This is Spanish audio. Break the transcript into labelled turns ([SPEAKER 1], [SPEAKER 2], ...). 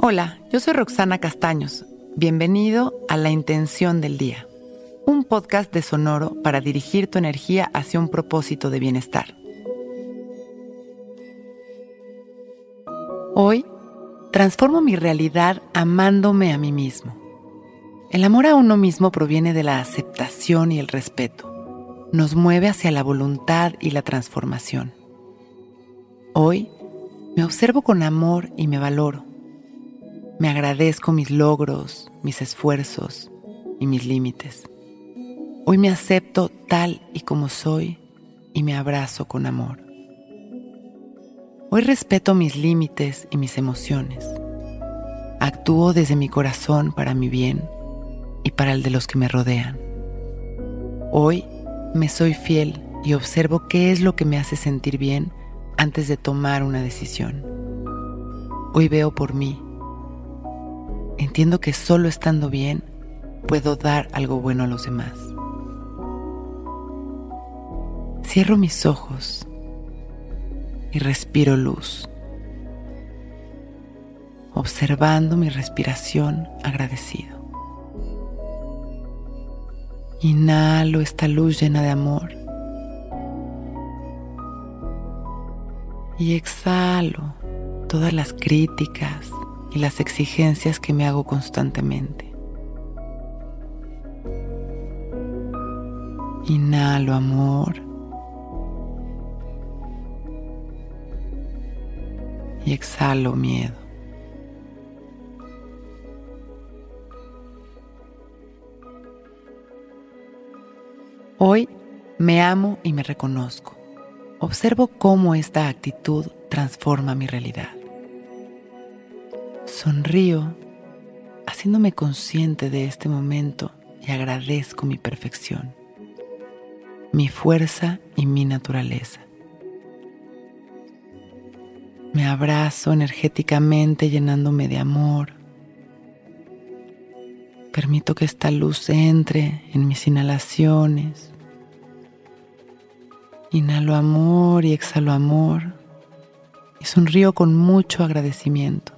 [SPEAKER 1] Hola, yo soy Roxana Castaños. Bienvenido a La Intención del Día, un podcast de Sonoro para dirigir tu energía hacia un propósito de bienestar. Hoy, transformo mi realidad amándome a mí mismo. El amor a uno mismo proviene de la aceptación y el respeto. Nos mueve hacia la voluntad y la transformación. Hoy, me observo con amor y me valoro. Me agradezco mis logros, mis esfuerzos y mis límites. Hoy me acepto tal y como soy y me abrazo con amor. Hoy respeto mis límites y mis emociones. Actúo desde mi corazón para mi bien y para el de los que me rodean. Hoy me soy fiel y observo qué es lo que me hace sentir bien antes de tomar una decisión. Hoy veo por mí. Entiendo que solo estando bien puedo dar algo bueno a los demás. Cierro mis ojos y respiro luz, observando mi respiración agradecido. Inhalo esta luz llena de amor y exhalo todas las críticas y las exigencias que me hago constantemente. Inhalo amor y exhalo miedo. Hoy me amo y me reconozco. Observo cómo esta actitud transforma mi realidad. Sonrío, haciéndome consciente de este momento y agradezco mi perfección, mi fuerza y mi naturaleza. Me abrazo energéticamente llenándome de amor. Permito que esta luz entre en mis inhalaciones. Inhalo amor y exhalo amor y sonrío con mucho agradecimiento.